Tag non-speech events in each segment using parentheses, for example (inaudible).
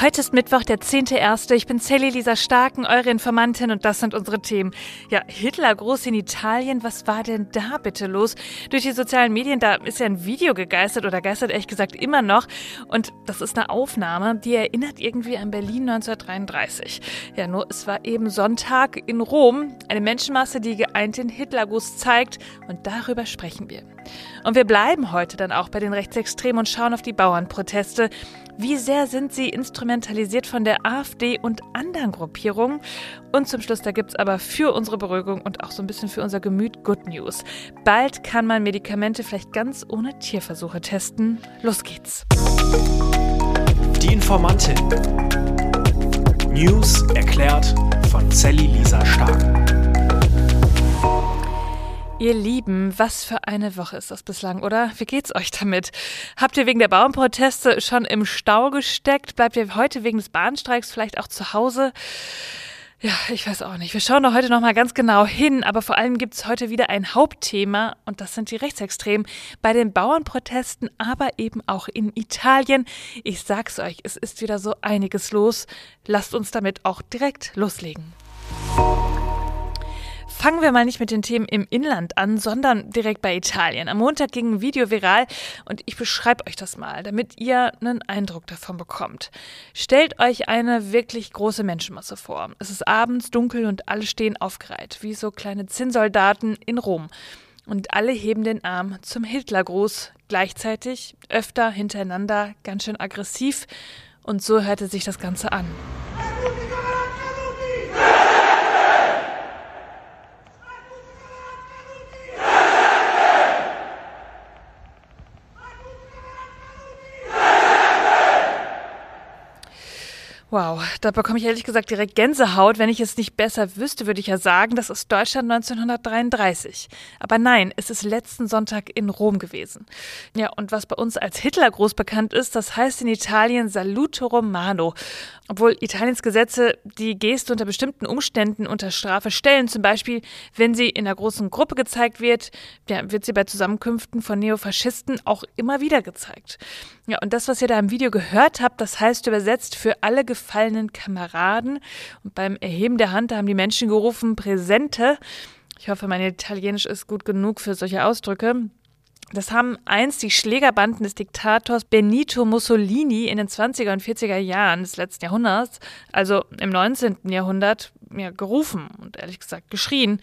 Heute ist Mittwoch, der 10.1. Ich bin Sally Lisa Starken, eure Informantin und das sind unsere Themen. Ja, Hitler groß in Italien, was war denn da bitte los? Durch die sozialen Medien, da ist ja ein Video gegeistert oder geistert ehrlich gesagt immer noch und das ist eine Aufnahme, die erinnert irgendwie an Berlin 1933. Ja, nur es war eben Sonntag in Rom, eine Menschenmasse, die geeint den Hitlergruß zeigt und darüber sprechen wir. Und wir bleiben heute dann auch bei den Rechtsextremen und schauen auf die Bauernproteste. Wie sehr sind sie instrumentalisiert von der AfD und anderen Gruppierungen? Und zum Schluss, da gibt es aber für unsere Beruhigung und auch so ein bisschen für unser Gemüt Good News. Bald kann man Medikamente vielleicht ganz ohne Tierversuche testen. Los geht's. Die Informantin. News erklärt von Sally Lisa Stark. Ihr Lieben, was für eine Woche ist das bislang, oder? Wie geht's euch damit? Habt ihr wegen der Bauernproteste schon im Stau gesteckt? Bleibt ihr heute wegen des Bahnstreiks vielleicht auch zu Hause? Ja, ich weiß auch nicht. Wir schauen da heute noch mal ganz genau hin, aber vor allem gibt es heute wieder ein Hauptthema und das sind die Rechtsextremen bei den Bauernprotesten, aber eben auch in Italien. Ich sag's euch, es ist wieder so einiges los. Lasst uns damit auch direkt loslegen. Fangen wir mal nicht mit den Themen im Inland an, sondern direkt bei Italien. Am Montag ging ein Video viral und ich beschreibe euch das mal, damit ihr einen Eindruck davon bekommt. Stellt euch eine wirklich große Menschenmasse vor. Es ist abends dunkel und alle stehen aufgereiht, wie so kleine Zinnsoldaten in Rom. Und alle heben den Arm zum Hitlergruß, gleichzeitig, öfter hintereinander, ganz schön aggressiv. Und so hörte sich das Ganze an. Wow, da bekomme ich ehrlich gesagt direkt Gänsehaut. Wenn ich es nicht besser wüsste, würde ich ja sagen, das ist Deutschland 1933. Aber nein, es ist letzten Sonntag in Rom gewesen. Ja, und was bei uns als Hitler groß bekannt ist, das heißt in Italien Salute Romano. Obwohl Italiens Gesetze die Geste unter bestimmten Umständen unter Strafe stellen, zum Beispiel, wenn sie in einer großen Gruppe gezeigt wird, ja, wird sie bei Zusammenkünften von Neofaschisten auch immer wieder gezeigt. Ja, und das, was ihr da im Video gehört habt, das heißt übersetzt für alle gefallenen Kameraden. Und beim Erheben der Hand haben die Menschen gerufen, Präsente. Ich hoffe, mein Italienisch ist gut genug für solche Ausdrücke. Das haben einst die Schlägerbanden des Diktators Benito Mussolini in den 20er und 40er Jahren des letzten Jahrhunderts, also im 19. Jahrhundert, ja, gerufen und ehrlich gesagt geschrien.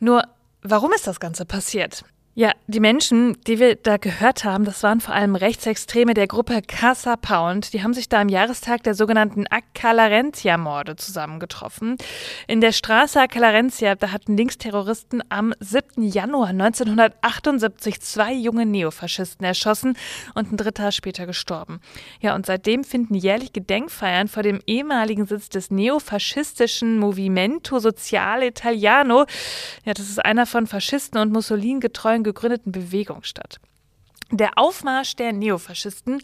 Nur, warum ist das Ganze passiert? Ja, die Menschen, die wir da gehört haben, das waren vor allem Rechtsextreme der Gruppe Casa Pound. Die haben sich da am Jahrestag der sogenannten Accalarentia-Morde zusammengetroffen. In der Straße Accalarentia, da hatten Linksterroristen am 7. Januar 1978 zwei junge Neofaschisten erschossen und ein dritter später gestorben. Ja, und seitdem finden jährlich Gedenkfeiern vor dem ehemaligen Sitz des neofaschistischen Movimento Sociale Italiano. Ja, das ist einer von Faschisten und Mussolini getreuen gegründeten Bewegung statt. Der Aufmarsch der Neofaschisten,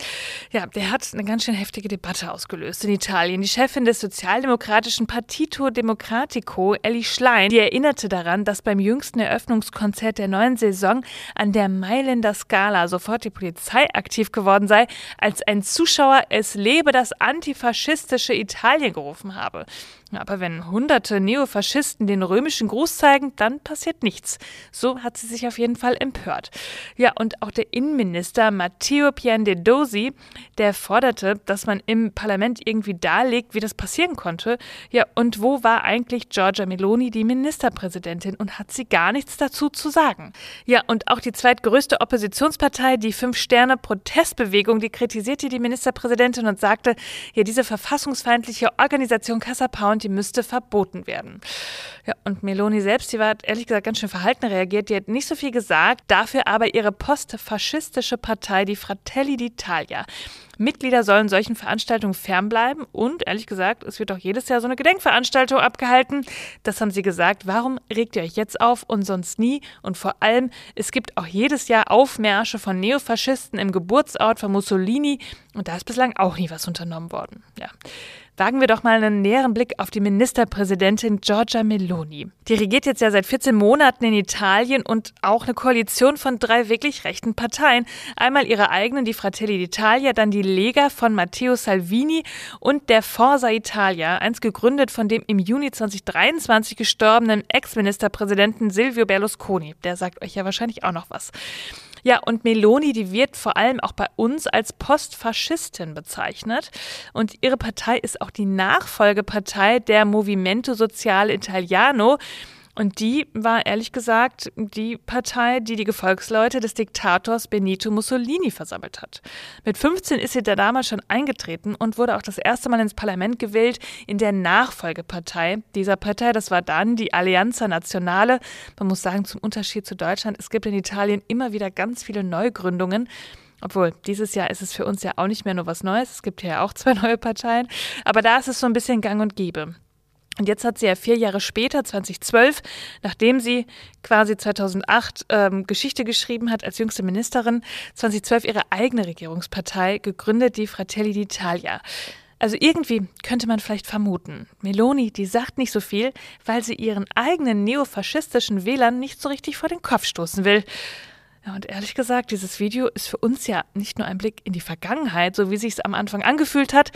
ja, der hat eine ganz schön heftige Debatte ausgelöst in Italien. Die Chefin des sozialdemokratischen Partito Democratico, Ellie Schlein, die erinnerte daran, dass beim jüngsten Eröffnungskonzert der neuen Saison an der Mailänder Scala sofort die Polizei aktiv geworden sei, als ein Zuschauer es lebe das antifaschistische Italien gerufen habe. Aber wenn hunderte Neofaschisten den römischen Gruß zeigen, dann passiert nichts. So hat sie sich auf jeden Fall empört. Ja, und auch der Innenminister Matteo Piandedosi, der forderte, dass man im Parlament irgendwie darlegt, wie das passieren konnte. Ja, und wo war eigentlich Giorgia Meloni, die Ministerpräsidentin, und hat sie gar nichts dazu zu sagen? Ja, und auch die zweitgrößte Oppositionspartei, die Fünf-Sterne-Protestbewegung, die kritisierte die Ministerpräsidentin und sagte, ja, diese verfassungsfeindliche Organisation Casa Pound und die müsste verboten werden. Ja, und Meloni selbst, die war ehrlich gesagt ganz schön verhalten reagiert. Die hat nicht so viel gesagt, dafür aber ihre postfaschistische Partei, die Fratelli d'Italia. Mitglieder sollen solchen Veranstaltungen fernbleiben und ehrlich gesagt, es wird auch jedes Jahr so eine Gedenkveranstaltung abgehalten. Das haben sie gesagt. Warum regt ihr euch jetzt auf und sonst nie? Und vor allem, es gibt auch jedes Jahr Aufmärsche von Neofaschisten im Geburtsort von Mussolini Und da ist bislang auch nie was unternommen worden. Ja. Wagen wir doch mal einen näheren Blick auf die Ministerpräsidentin Giorgia Meloni. Die regiert jetzt ja seit 14 Monaten in Italien und auch eine Koalition von drei wirklich rechten Parteien. Einmal ihre eigenen, die Fratelli d'Italia, dann die Lega von Matteo Salvini und der Forza Italia, eins gegründet von dem im Juni 2023 gestorbenen Ex-Ministerpräsidenten Silvio Berlusconi. Der sagt euch ja wahrscheinlich auch noch was. Ja, und Meloni, die wird vor allem auch bei uns als Postfaschistin bezeichnet. Und ihre Partei ist auch die Nachfolgepartei der Movimento Sociale Italiano. Und die war ehrlich gesagt die Partei, die die Gefolgsleute des Diktators Benito Mussolini versammelt hat. Mit 15 ist sie da damals schon eingetreten und wurde auch das erste Mal ins Parlament gewählt in der Nachfolgepartei dieser Partei. Das war dann die Alleanza Nazionale. Man muss sagen, zum Unterschied zu Deutschland, es gibt in Italien immer wieder ganz viele Neugründungen. Obwohl, dieses Jahr ist es für uns ja auch nicht mehr nur was Neues. Es gibt ja auch zwei (laughs) neue Parteien. Aber da ist es so ein bisschen gang und gäbe. Und jetzt hat sie ja vier Jahre später, 2012, nachdem sie quasi 2008 ähm, Geschichte geschrieben hat als jüngste Ministerin, 2012 ihre eigene Regierungspartei gegründet, die Fratelli d'Italia. Also irgendwie könnte man vielleicht vermuten, Meloni, die sagt nicht so viel, weil sie ihren eigenen neofaschistischen Wählern nicht so richtig vor den Kopf stoßen will. Ja, und ehrlich gesagt, dieses Video ist für uns ja nicht nur ein Blick in die Vergangenheit, so wie sich es am Anfang angefühlt hat,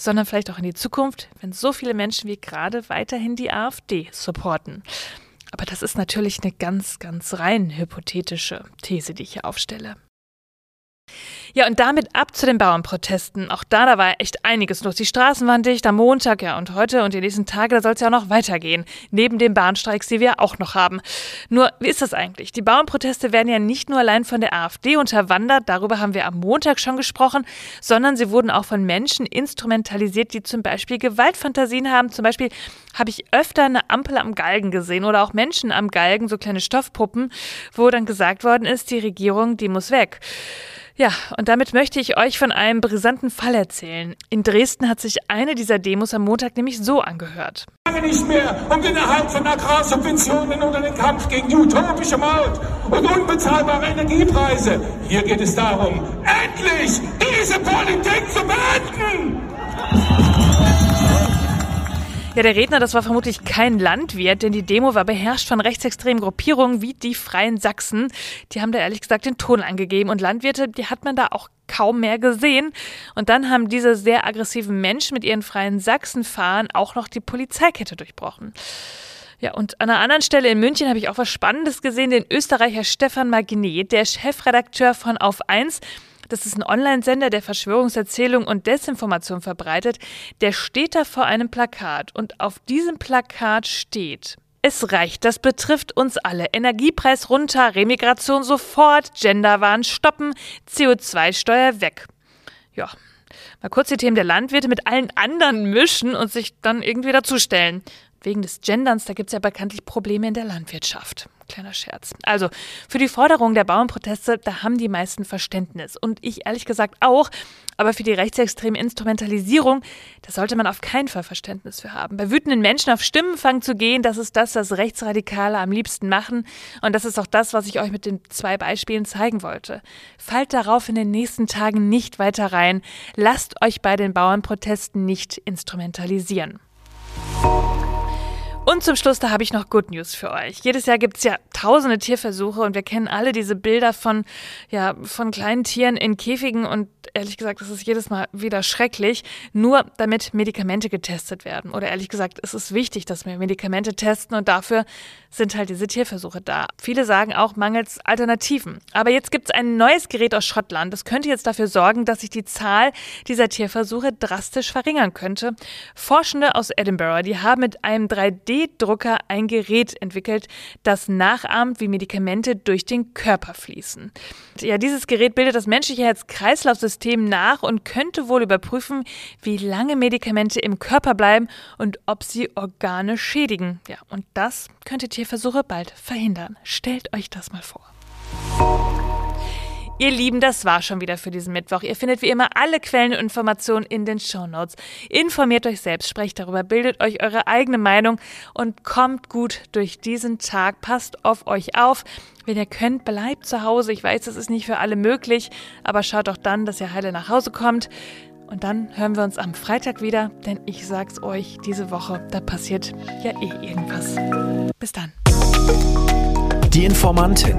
sondern vielleicht auch in die Zukunft, wenn so viele Menschen wie gerade weiterhin die AfD supporten. Aber das ist natürlich eine ganz, ganz rein hypothetische These, die ich hier aufstelle. Ja, und damit ab zu den Bauernprotesten. Auch da, da war echt einiges los. Die Straßen waren dicht am Montag, ja, und heute und die nächsten Tage, da soll es ja auch noch weitergehen. Neben den Bahnstreiks, die wir auch noch haben. Nur, wie ist das eigentlich? Die Bauernproteste werden ja nicht nur allein von der AfD unterwandert, darüber haben wir am Montag schon gesprochen, sondern sie wurden auch von Menschen instrumentalisiert, die zum Beispiel Gewaltfantasien haben. Zum Beispiel habe ich öfter eine Ampel am Galgen gesehen oder auch Menschen am Galgen, so kleine Stoffpuppen, wo dann gesagt worden ist, die Regierung, die muss weg. Ja, und damit möchte ich euch von einem brisanten Fall erzählen. In Dresden hat sich eine dieser Demos am Montag nämlich so angehört. Nicht mehr um den Erhalt von Agrarsubventionen oder den Kampf gegen die utopische Maut und unbezahlbare Energiepreise. Hier geht es darum, endlich diese Politik zu beenden. Ja, der Redner, das war vermutlich kein Landwirt, denn die Demo war beherrscht von rechtsextremen Gruppierungen wie die Freien Sachsen. Die haben da ehrlich gesagt den Ton angegeben und Landwirte, die hat man da auch kaum mehr gesehen. Und dann haben diese sehr aggressiven Menschen mit ihren Freien Sachsen-Fahren auch noch die Polizeikette durchbrochen. Ja, und an einer anderen Stelle in München habe ich auch was Spannendes gesehen. Den Österreicher Stefan Magnet, der Chefredakteur von Auf 1, das ist ein Online-Sender, der Verschwörungserzählung und Desinformation verbreitet. Der steht da vor einem Plakat und auf diesem Plakat steht es reicht, das betrifft uns alle. Energiepreis runter, Remigration sofort, Genderwahn stoppen, CO2-Steuer weg. Ja, mal kurz die Themen der Landwirte mit allen anderen mischen und sich dann irgendwie dazustellen. Wegen des Genderns, da gibt es ja bekanntlich Probleme in der Landwirtschaft. Kleiner Scherz. Also, für die Forderung der Bauernproteste, da haben die meisten Verständnis. Und ich ehrlich gesagt auch. Aber für die rechtsextreme Instrumentalisierung, da sollte man auf keinen Fall Verständnis für haben. Bei wütenden Menschen auf Stimmenfang zu gehen, das ist das, was Rechtsradikale am liebsten machen. Und das ist auch das, was ich euch mit den zwei Beispielen zeigen wollte. Fallt darauf in den nächsten Tagen nicht weiter rein. Lasst euch bei den Bauernprotesten nicht instrumentalisieren. Und zum Schluss, da habe ich noch Good News für euch. Jedes Jahr gibt es ja tausende Tierversuche und wir kennen alle diese Bilder von, ja, von kleinen Tieren in Käfigen und ehrlich gesagt, das ist jedes Mal wieder schrecklich, nur damit Medikamente getestet werden. Oder ehrlich gesagt, es ist wichtig, dass wir Medikamente testen und dafür sind halt diese Tierversuche da. Viele sagen auch mangels Alternativen. Aber jetzt gibt es ein neues Gerät aus Schottland. Das könnte jetzt dafür sorgen, dass sich die Zahl dieser Tierversuche drastisch verringern könnte. Forschende aus Edinburgh, die haben mit einem 3D-Drucker ein Gerät entwickelt, das nachahmt, wie Medikamente durch den Körper fließen. Ja, dieses Gerät bildet das menschliche Herz-Kreislauf-System nach und könnte wohl überprüfen, wie lange Medikamente im Körper bleiben und ob sie Organe schädigen. Ja, und das könnte Tierversuche bald verhindern. Stellt euch das mal vor. Ihr Lieben, das war schon wieder für diesen Mittwoch. Ihr findet wie immer alle Quellen und Informationen in den Shownotes. Informiert euch selbst, sprecht darüber, bildet euch eure eigene Meinung und kommt gut durch diesen Tag. Passt auf euch auf. Wenn ihr könnt, bleibt zu Hause. Ich weiß, das ist nicht für alle möglich, aber schaut doch dann, dass ihr heile nach Hause kommt. Und dann hören wir uns am Freitag wieder, denn ich sag's euch, diese Woche, da passiert ja eh irgendwas. Bis dann. Die Informantin.